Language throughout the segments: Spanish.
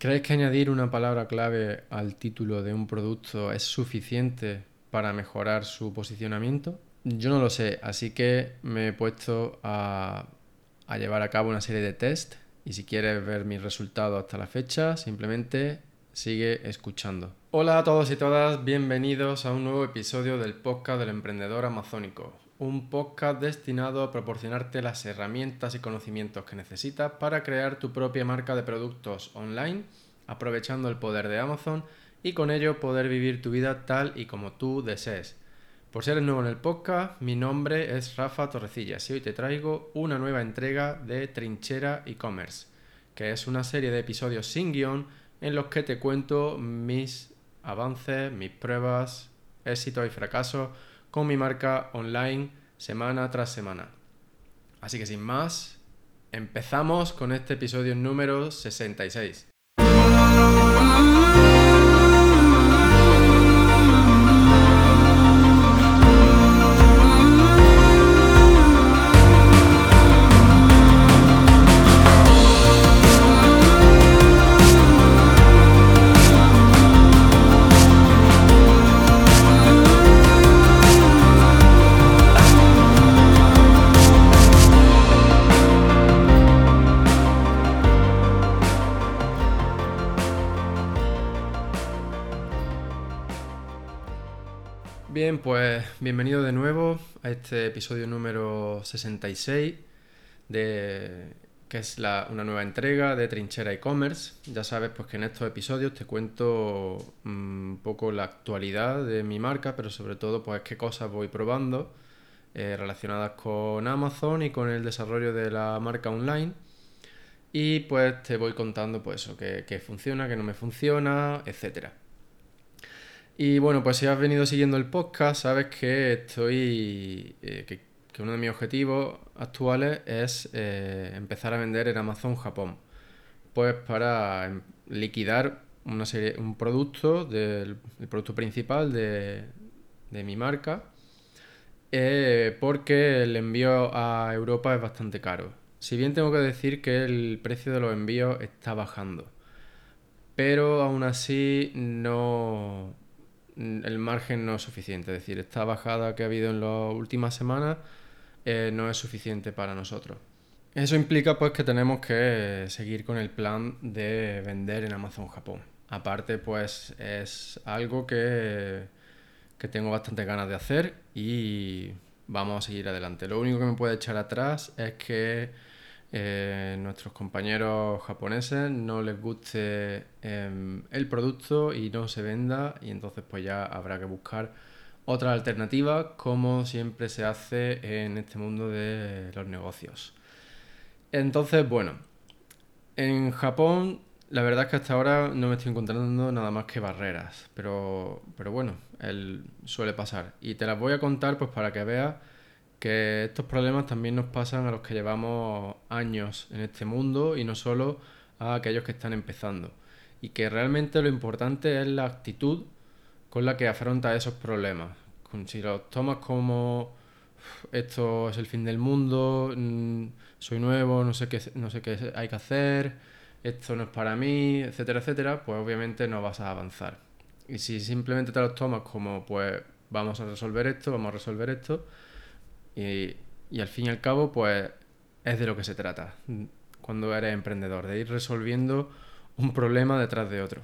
¿Crees que añadir una palabra clave al título de un producto es suficiente para mejorar su posicionamiento? Yo no lo sé, así que me he puesto a, llevar a cabo una serie de test y si quieres ver mis resultados hasta la fecha, simplemente sigue escuchando. Hola a todos y todas, bienvenidos a un nuevo episodio del podcast del emprendedor amazónico, un podcast destinado a proporcionarte las herramientas y conocimientos que necesitas para crear tu propia marca de productos online, aprovechando el poder de Amazon y con ello poder vivir tu vida tal y como tú desees. Por si eres nuevo en el podcast, mi nombre es Rafa Torrecillas y hoy te traigo una nueva entrega de Trinchera e-commerce, que es una serie de episodios sin guion en los que te cuento mis avances, mis pruebas, éxitos y fracasos con mi marca online semana tras semana. Así que sin más, empezamos con este episodio número 66. Bien, pues bienvenido de nuevo a este episodio número 66 de que es una nueva entrega de Trinchera e-commerce. Ya sabes pues que en estos episodios te cuento mm, un poco la actualidad de mi marca, pero sobre todo pues qué cosas voy probando eh, relacionadas con Amazon y con el desarrollo de la marca online. Y pues te voy contando pues eso, qué funciona, qué no me funciona, etcétera. Y bueno, pues si has venido siguiendo el podcast, sabes que estoy. Eh, que, uno de mis objetivos actuales es eh, empezar a vender en Amazon Japón. Pues para em, liquidar una serie, un producto, del, el producto principal de, mi marca, eh, porque el envío a Europa es bastante caro. Si bien tengo que decir que el precio de los envíos está bajando, pero aún así no, el margen no es suficiente. Es decir, esta bajada que ha habido en las últimas semanas eh, no es suficiente para nosotros. Eso implica pues que tenemos que seguir con el plan de vender en Amazon Japón. Aparte pues es algo que, que tengo bastante ganas de hacer y vamos a seguir adelante. Lo único que me puede echar atrás es que eh, nuestros compañeros japoneses no les guste em, el producto y no se venda y entonces pues ya habrá que buscar otra alternativa como siempre se hace en este mundo de los negocios. Entonces, bueno, en Japón la verdad es que hasta ahora no me estoy encontrando nada más que barreras, pero, pero bueno, él suele pasar. Y te las voy a contar pues para que veas que estos problemas también nos pasan a los que llevamos años en este mundo y no solo a aquellos que están empezando. Y que realmente lo importante es la actitud con la que afronta esos problemas. Si los tomas como esto es el fin del mundo, mm, soy nuevo, no sé qué, no sé qué hay que hacer, esto no es para mí, etcétera, etcétera, pues obviamente no vas a avanzar. Y si simplemente te los tomas como pues vamos a resolver esto, vamos a resolver esto, y, al fin y al cabo, pues es de lo que se trata cuando eres emprendedor, de ir resolviendo un problema detrás de otro.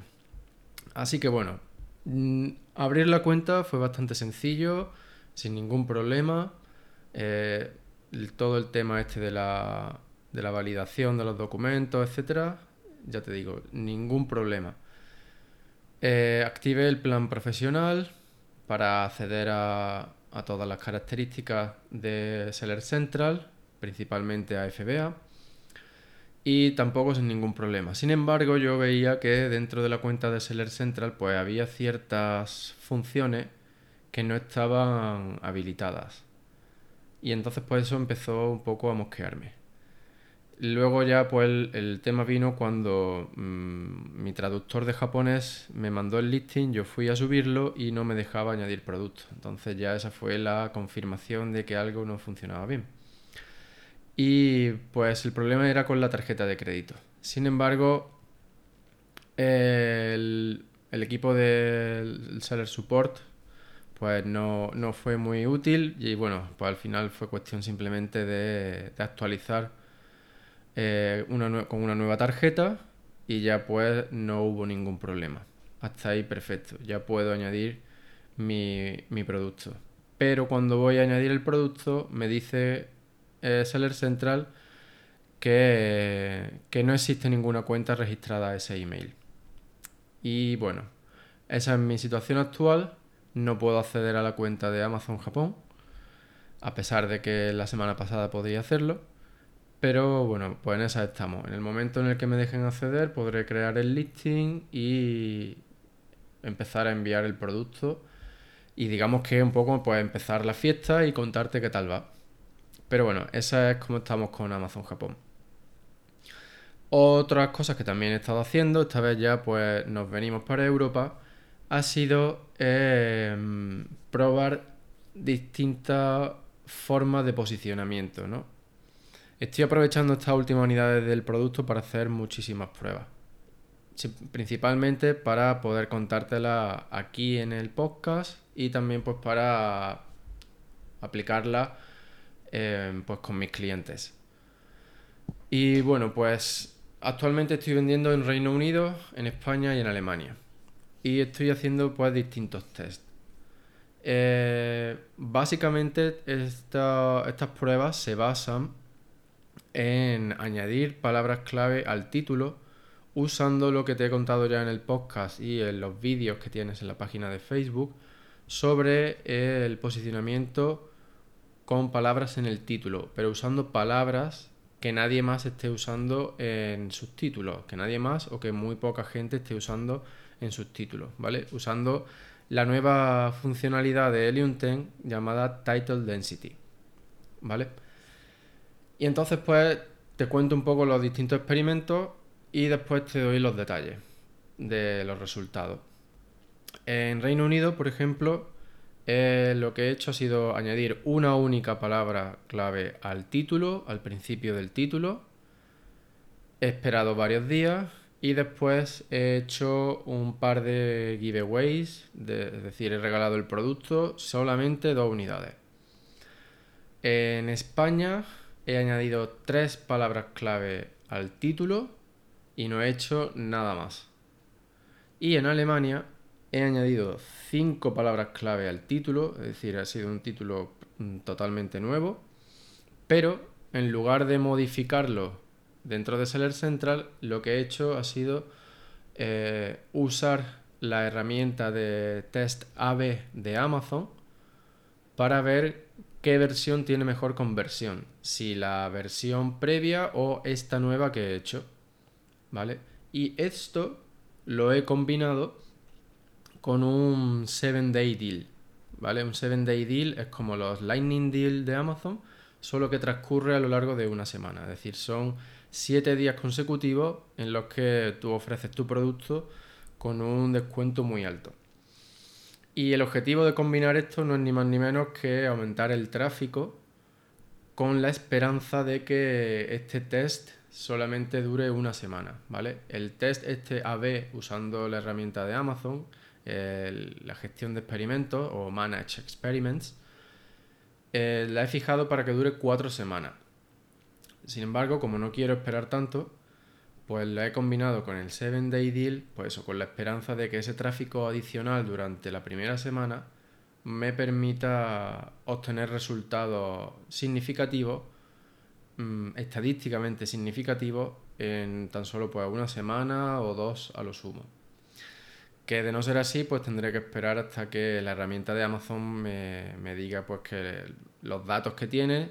Así que bueno, mm, abrir la cuenta fue bastante sencillo, sin ningún problema. Eh, todo el tema este de la, de la validación de los documentos, etcétera, ya te digo, ningún problema. Eh, activé el plan profesional para acceder a, a todas las características de Seller Central, principalmente a FBA, y tampoco sin ningún problema. Sin embargo, yo veía que dentro de la cuenta de Seller Central pues había ciertas funciones que no estaban habilitadas. Y entonces pues eso empezó un poco a mosquearme. Luego ya pues el, tema vino cuando mm, mi traductor de japonés me mandó el listing, yo fui a subirlo y no me dejaba añadir productos. Entonces ya esa fue la confirmación de que algo no funcionaba bien. Y pues el problema era con la tarjeta de crédito. Sin embargo, El, equipo del Seller Support pues no, fue muy útil y bueno, pues al final fue cuestión simplemente de, actualizar eh, con una nueva tarjeta y ya pues no hubo ningún problema. Hasta ahí perfecto, ya puedo añadir mi, producto. Pero cuando voy a añadir el producto me dice eh, Seller Central que, que no existe ninguna cuenta registrada a ese email. Y bueno, esa es mi situación actual. No puedo acceder a la cuenta de Amazon Japón, a pesar de que la semana pasada podría hacerlo. Pero bueno, pues en esa estamos. En el momento en el que me dejen acceder, podré crear el listing y empezar a enviar el producto. Y digamos que un poco pues empezar la fiesta y contarte qué tal va. Pero bueno, esa es como estamos con Amazon Japón. Otras cosas que también he estado haciendo, esta vez ya pues nos venimos para Europa, ha sido em, probar distintas formas de posicionamiento, ¿no? Estoy aprovechando estas últimas unidades del producto para hacer muchísimas pruebas. principalmente para poder contártelas aquí en el podcast y también pues para aplicarla em, pues con mis clientes. Y bueno, pues Actualmente estoy vendiendo en Reino Unido, en España y en Alemania. Y estoy haciendo pues distintos tests. Eh, básicamente estas pruebas se basan en añadir palabras clave al título usando lo que te he contado ya en el podcast y en los vídeos que tienes en la página de Facebook sobre el posicionamiento con palabras en el título, pero usando palabras que nadie más esté usando en sus títulos, que nadie más o que muy poca gente esté usando en sus títulos, ¿vale? Usando la nueva funcionalidad de Helium 10 llamada Title Density, ¿vale? Y entonces pues te cuento un poco los distintos experimentos y después te doy los detalles de los resultados. En Reino Unido, por ejemplo, eh, lo que he hecho ha sido añadir una única palabra clave al título, al principio del título. He esperado varios días y después he hecho un par de giveaways, es decir, he regalado el producto solamente dos unidades. En España he añadido tres palabras clave al título y no he hecho nada más. Y en Alemania he añadido cinco palabras clave al título, es decir, ha sido un título mm, totalmente nuevo, pero en lugar de modificarlo dentro de Seller Central, lo que he hecho ha sido eh, usar la herramienta de test AB de Amazon para ver qué versión tiene mejor conversión, si la versión previa o esta nueva que he hecho, ¿vale? Y esto lo he combinado con un 7-day deal. ¿Vale? Un 7-day deal es como los Lightning Deal de Amazon, solo que transcurre a lo largo de una semana. Es decir, son 7 días consecutivos en los que tú ofreces tu producto con un descuento muy alto. Y el objetivo de combinar esto no es ni más ni menos que aumentar el tráfico con la esperanza de que este test solamente dure una semana, ¿vale? El test este AB usando la herramienta de Amazon la gestión de experimentos o Manage Experiments, eh, la he fijado para que dure cuatro semanas. Sin embargo, como no quiero esperar tanto, pues la he combinado con el 7 Day Deal, pues eso, con la esperanza de que ese tráfico adicional durante la primera semana me permita obtener resultados significativos, mm, estadísticamente significativos, en tan solo pues una semana o dos a lo sumo. Que de no ser así, pues tendré que esperar hasta que la herramienta de Amazon me, diga pues que los datos que tiene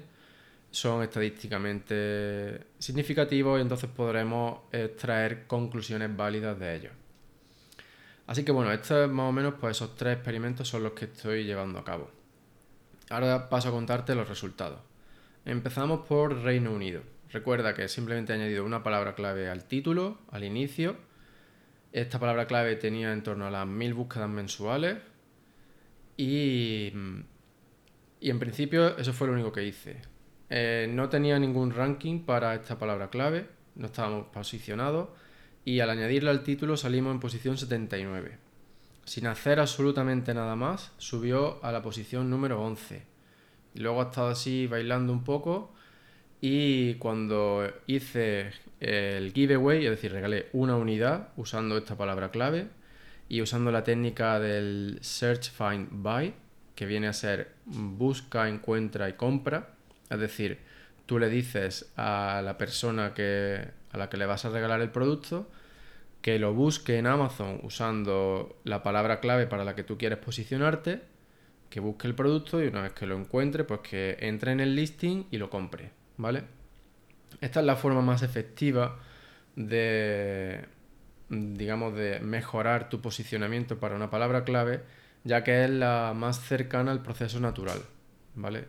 son estadísticamente significativos y entonces podremos extraer conclusiones válidas de ellos. Así que bueno, estos más o menos pues esos tres experimentos son los que estoy llevando a cabo. Ahora paso a contarte los resultados. Empezamos por Reino Unido. Recuerda que simplemente he añadido una palabra clave al título, al inicio, esta palabra clave tenía en torno a las mil búsquedas mensuales y, y en principio eso fue lo único que hice. Eh, no tenía ningún ranking para esta palabra clave, no estábamos posicionados y al añadirla al título salimos en posición 79. Sin hacer absolutamente nada más, subió a la posición número 11. Y luego ha estado así bailando un poco y cuando hice el giveaway, es decir, regalé una unidad usando esta palabra clave y usando la técnica del Search, Find, Buy, que viene a ser busca, encuentra y compra. Es decir, tú le dices a la persona que, a la que le vas a regalar el producto que lo busque en Amazon usando la palabra clave para la que tú quieres posicionarte, que busque el producto y una vez que lo encuentre, pues que entre en el listing y lo compre, ¿vale? Esta es la forma más efectiva de, digamos, de mejorar tu posicionamiento para una palabra clave, ya que es la más cercana al proceso natural, ¿vale?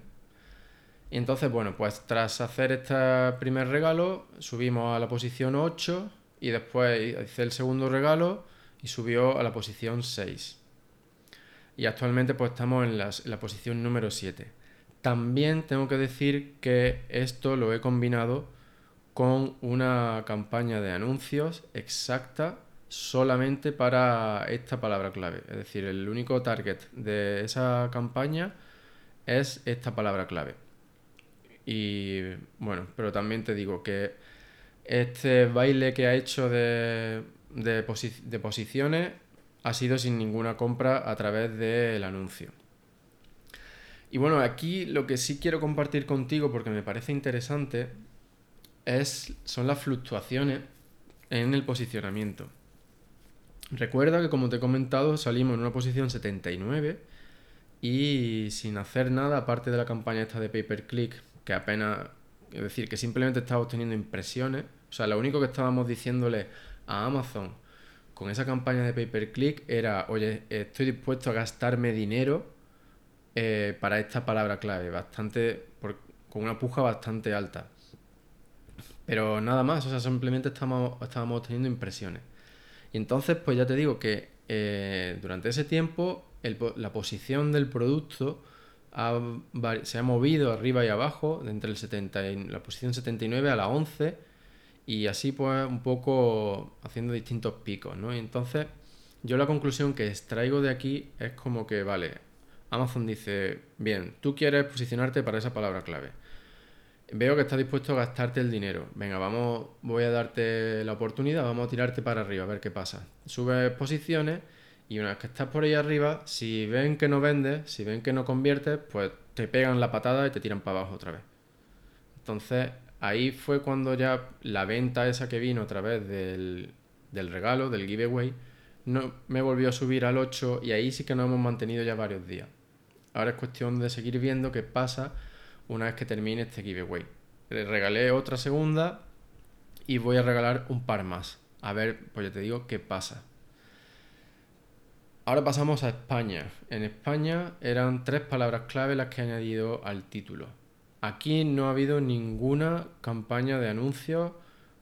Y entonces, bueno, pues tras hacer este primer regalo, subimos a la posición 8 y después hice el segundo regalo y subió a la posición 6. Y actualmente pues estamos en, la posición número 7. También tengo que decir que esto lo he combinado con una campaña de anuncios exacta solamente para esta palabra clave. Es decir, el único target de esa campaña es esta palabra clave. Y bueno, pero también te digo que este baile que ha hecho de, de, posiciones ha sido sin ninguna compra a través del anuncio. Y bueno, aquí lo que sí quiero compartir contigo porque me parece interesante es, son las fluctuaciones en el posicionamiento. Recuerda que como te he comentado salimos en una posición 79 y sin hacer nada aparte de la campaña esta de pay per click que apenas, es decir, que simplemente estaba obteniendo impresiones. O sea, lo único que estábamos diciéndole a Amazon con esa campaña de pay per click era, oye, estoy dispuesto a gastarme dinero eh, para esta palabra clave, bastante, con una puja bastante alta. Pero nada más, o sea, simplemente estábamos, estábamos impresiones. Y entonces, pues ya te digo que eh, durante ese tiempo la posición del producto se ha movido arriba y abajo, entre el 70 la posición 79 a la 11, y así pues un poco haciendo distintos picos, ¿no? Y entonces yo la conclusión que extraigo de aquí es como que, vale, Amazon dice, bien, tú quieres posicionarte para esa palabra clave veo que estás dispuesto a gastarte el dinero. Venga, vamos, voy a darte la oportunidad, vamos a tirarte para arriba, a ver qué pasa. Subes posiciones y una vez que estás por ahí arriba, si ven que no vendes, si ven que no conviertes, pues te pegan la patada y te tiran para abajo otra vez. Entonces, ahí fue cuando ya la venta esa que vino a través del, del regalo, del giveaway, no, me volvió a subir al 8 y ahí sí que nos hemos mantenido ya varios días. Ahora es cuestión de seguir viendo qué pasa una vez que termine este giveaway. Le regalé otra segunda y voy a regalar un par más. A ver, pues ya te digo qué pasa. Ahora pasamos a España. En España eran tres palabras clave las que he añadido al título. Aquí no ha habido ninguna campaña de anuncios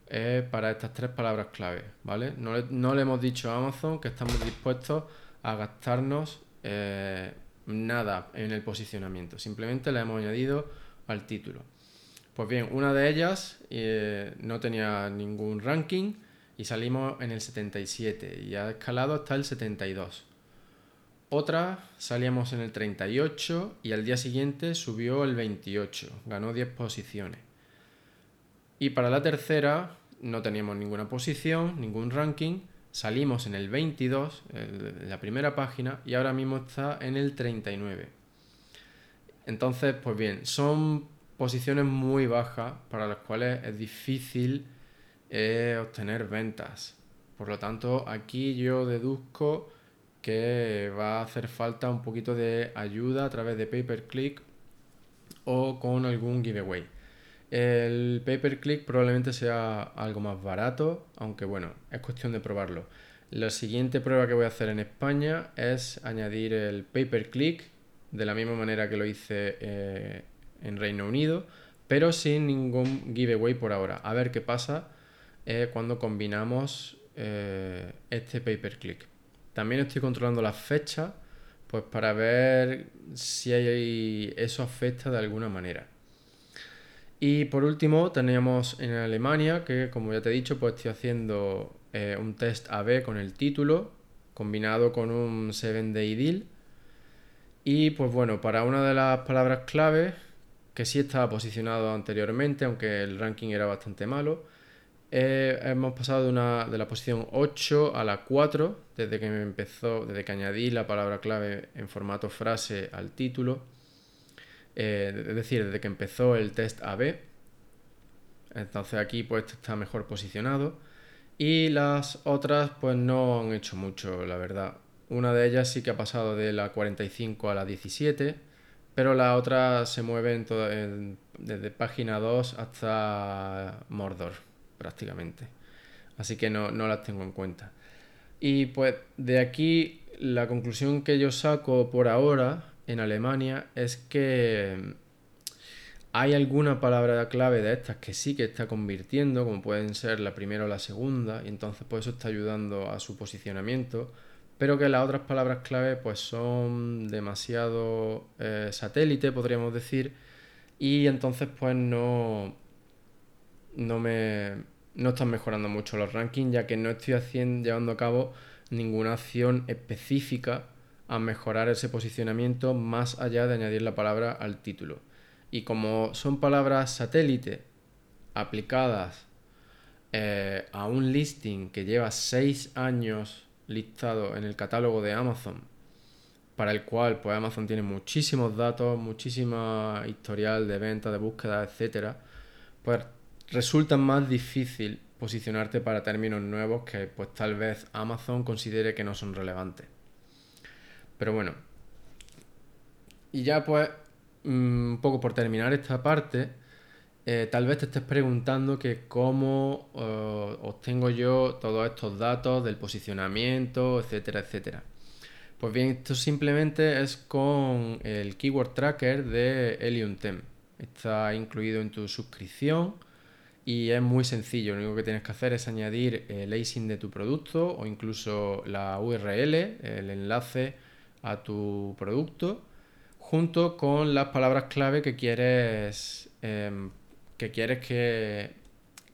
eh, para estas tres palabras clave, ¿vale? No le, hemos dicho a Amazon que estamos dispuestos a gastarnos eh, nada en el posicionamiento, simplemente le hemos añadido al título. Pues bien, una de ellas eh, no tenía ningún ranking y salimos en el 77 y ha escalado hasta el 72. Otra salíamos en el 38 y al día siguiente subió el 28, ganó 10 posiciones. Y para la tercera no teníamos ninguna posición, ningún ranking, salimos en el 22, en la primera página, y ahora mismo está en el 39. Entonces, pues bien, son posiciones muy bajas para las cuales es difícil eh, obtener ventas. Por lo tanto, aquí yo deduzco que va a hacer falta un poquito de ayuda a través de pay per click o con algún giveaway. El pay per click probablemente sea algo más barato, aunque bueno, es cuestión de probarlo. La siguiente prueba que voy a hacer en España es añadir el pay per click de la misma manera que lo hice eh, en Reino Unido, pero sin ningún giveaway por ahora. A ver qué pasa eh, cuando combinamos eh, este pay per click. También estoy controlando las fechas, pues para ver si hay, eso afecta de alguna manera. Y por último tenemos en Alemania, que como ya te he dicho, pues estoy haciendo eh, un test AB con el título, combinado con un 7-day deal. Y pues bueno, para una de las palabras clave, que sí estaba posicionado anteriormente, aunque el ranking era bastante malo, eh, hemos pasado de, la posición 8 a la 4 desde que empezó, desde que añadí la palabra clave en formato frase al título. Eh, es decir, desde que empezó el test AB. Entonces aquí pues está mejor posicionado. Y las otras pues no han hecho mucho, la verdad. Una de ellas sí que ha pasado de la 45 a la 17, pero la otra se mueve desde página 2 hasta Mordor prácticamente. Así que no, las tengo en cuenta. Y pues de aquí la conclusión que yo saco por ahora en Alemania es que hay alguna palabra clave de estas que sí que está convirtiendo, como pueden ser la primera o la segunda, y entonces pues eso está ayudando a su posicionamiento, pero que las otras palabras clave pues son demasiado eh, satélite, podríamos decir, y entonces pues no, no me no están mejorando mucho los rankings, ya que no estoy haciendo, llevando a cabo ninguna acción específica a mejorar ese posicionamiento más allá de añadir la palabra al título. Y como son palabras satélite aplicadas eh, a un listing que lleva 6 años listado en el catálogo de Amazon, para el cual pues Amazon tiene muchísimos datos, muchísima historial de venta, de búsqueda, etcétera, pues resulta más difícil posicionarte para términos nuevos que pues tal vez Amazon considere que no son relevantes. Pero bueno. Y ya pues, mm, un poco por terminar esta parte, eh, tal vez te estés preguntando que cómo eh, obtengo yo todos estos datos del posicionamiento, etcétera, etcétera. Pues bien, esto simplemente es con el Keyword Tracker de Helium 10. Está incluido en tu suscripción y es muy sencillo, lo único que tienes que hacer es añadir el ASIN de tu producto o incluso la URL, el enlace a tu producto, junto con las palabras clave que quieres, em, que, quieres que,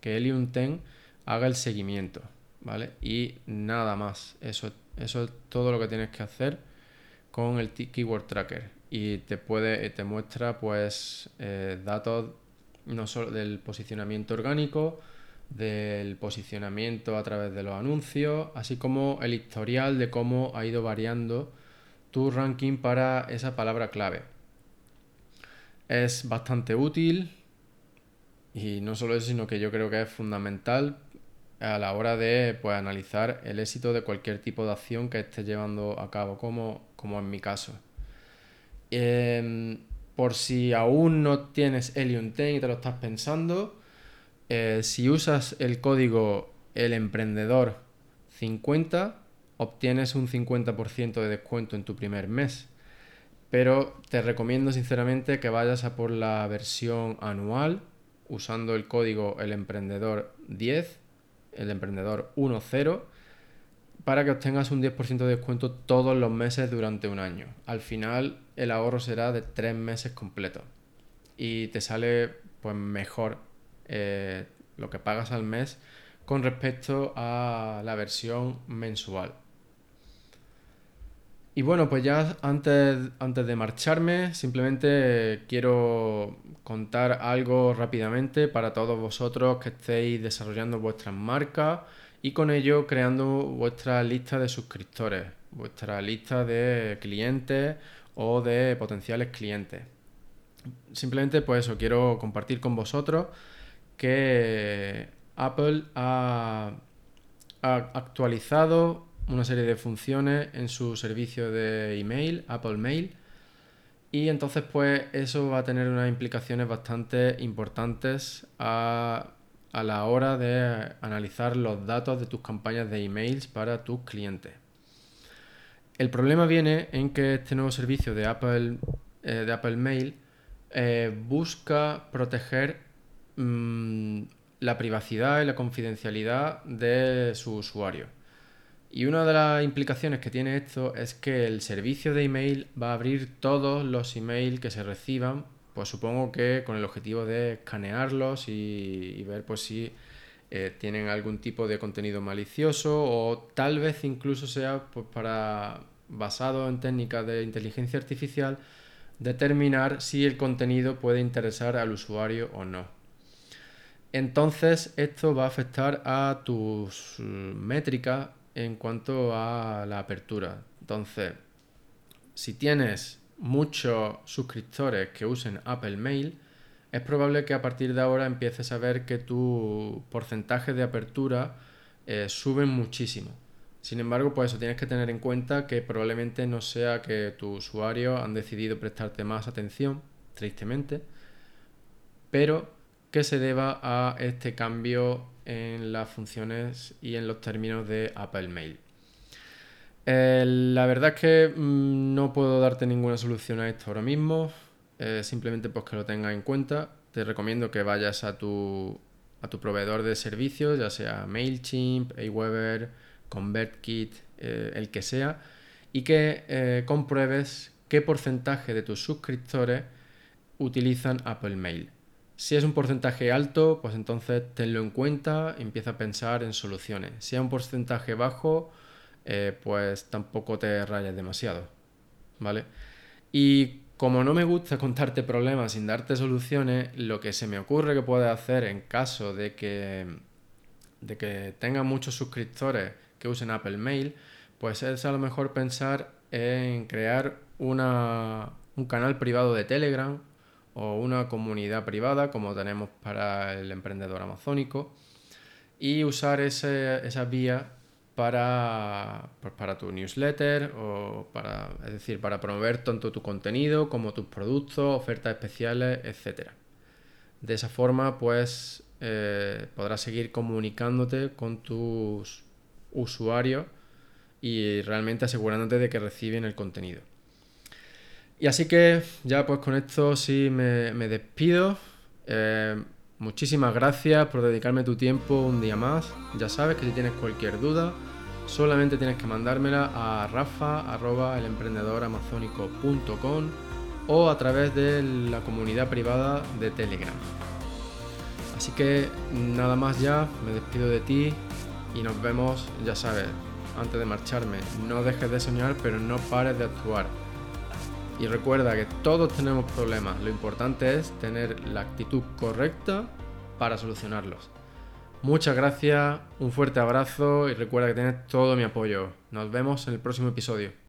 que Helium 10 haga el seguimiento, ¿vale? Y nada más, eso, eso es todo lo que tienes que hacer con el Keyword Tracker. Y te, puede, te muestra pues eh, datos no solo del posicionamiento orgánico, del posicionamiento a través de los anuncios, así como el historial de cómo ha ido variando tu ranking para esa palabra clave. Es bastante útil y no solo eso, sino que yo creo que es fundamental a la hora de pues, analizar el éxito de cualquier tipo de acción que estés llevando a cabo, como, como en mi caso. Em, por si aún no tienes Helium 10 y te lo estás pensando, eh, si usas el código El Emprendedor 50, obtienes un 50% de descuento en tu primer mes. Pero te recomiendo sinceramente que vayas a por la versión anual usando el código El Emprendedor 10, El Emprendedor 10 para que obtengas un 10% de descuento todos los meses durante un año. Al final el ahorro será de tres meses completos y te sale pues mejor eh, lo que pagas al mes con respecto a la versión mensual. Y bueno, pues ya antes, antes de marcharme, simplemente quiero contar algo rápidamente para todos vosotros que estéis desarrollando vuestras marcas y con ello creando vuestra lista de suscriptores, vuestra lista de clientes o de potenciales clientes. Simplemente pues eso, quiero compartir con vosotros que Apple ha, actualizado una serie de funciones en su servicio de email, Apple Mail, y entonces pues eso va a tener unas implicaciones bastante importantes a a la hora de analizar los datos de tus campañas de emails para tus clientes. El problema viene en que este nuevo servicio de Apple, eh, de Apple Mail eh, busca proteger mm, la privacidad y la confidencialidad de su usuario. Y una de las implicaciones que tiene esto es que el servicio de email va a abrir todos los emails que se reciban pues supongo que con el objetivo de escanearlos y, ver pues si eh, tienen algún tipo de contenido malicioso o tal vez incluso sea pues, para basado en técnicas de inteligencia artificial determinar si el contenido puede interesar al usuario o no. Entonces esto va a afectar a tus mm, métricas en cuanto a la apertura. Entonces, si tienes muchos suscriptores que usen Apple Mail, es probable que a partir de ahora empieces a ver que tu porcentaje de apertura eh, sube muchísimo. Sin embargo, pues eso tienes que tener en cuenta que probablemente no sea que tus usuarios han decidido prestarte más atención, tristemente, pero que se deba a este cambio en las funciones y en los términos de Apple Mail. Eh, la verdad es que mm, no puedo darte ninguna solución a esto ahora mismo, eh, simplemente pues que lo tengas en cuenta. Te recomiendo que vayas a tu, a tu proveedor de servicios, ya sea MailChimp, Aweber, ConvertKit, eh, el que sea, y que eh, compruebes qué porcentaje de tus suscriptores utilizan Apple Mail. Si es un porcentaje alto, pues entonces tenlo en cuenta, empieza a pensar en soluciones. Si es un porcentaje bajo, eh, pues tampoco te rayes demasiado. ¿Vale? Y como no me gusta contarte problemas sin darte soluciones, lo que se me ocurre que puedes hacer en caso de que, de que tengas muchos suscriptores que usen Apple Mail, pues es a lo mejor pensar en crear una, un canal privado de Telegram o una comunidad privada como tenemos para el emprendedor amazónico y usar esa vía para, pues para tu newsletter o para, es decir, para promover tanto tu contenido como tus productos, ofertas especiales, etc. De esa forma, pues eh, podrás seguir comunicándote con tus usuario y realmente asegurándote de que reciben el contenido. Y así que ya pues con esto sí me, despido. Eh, muchísimas gracias por dedicarme tu tiempo un día más. Ya sabes que si tienes cualquier duda, solamente tienes que mandármela a rafa.elemprendedoramazónico.com o a través de la comunidad privada de Telegram. Así que nada más ya, me despido de ti y nos vemos, ya sabes, antes de marcharme. No dejes de soñar, pero no pares de actuar. Y recuerda que todos tenemos problemas. Lo importante es tener la actitud correcta para solucionarlos. Muchas gracias, un fuerte abrazo y recuerda que tienes todo mi apoyo. Nos vemos en el próximo episodio.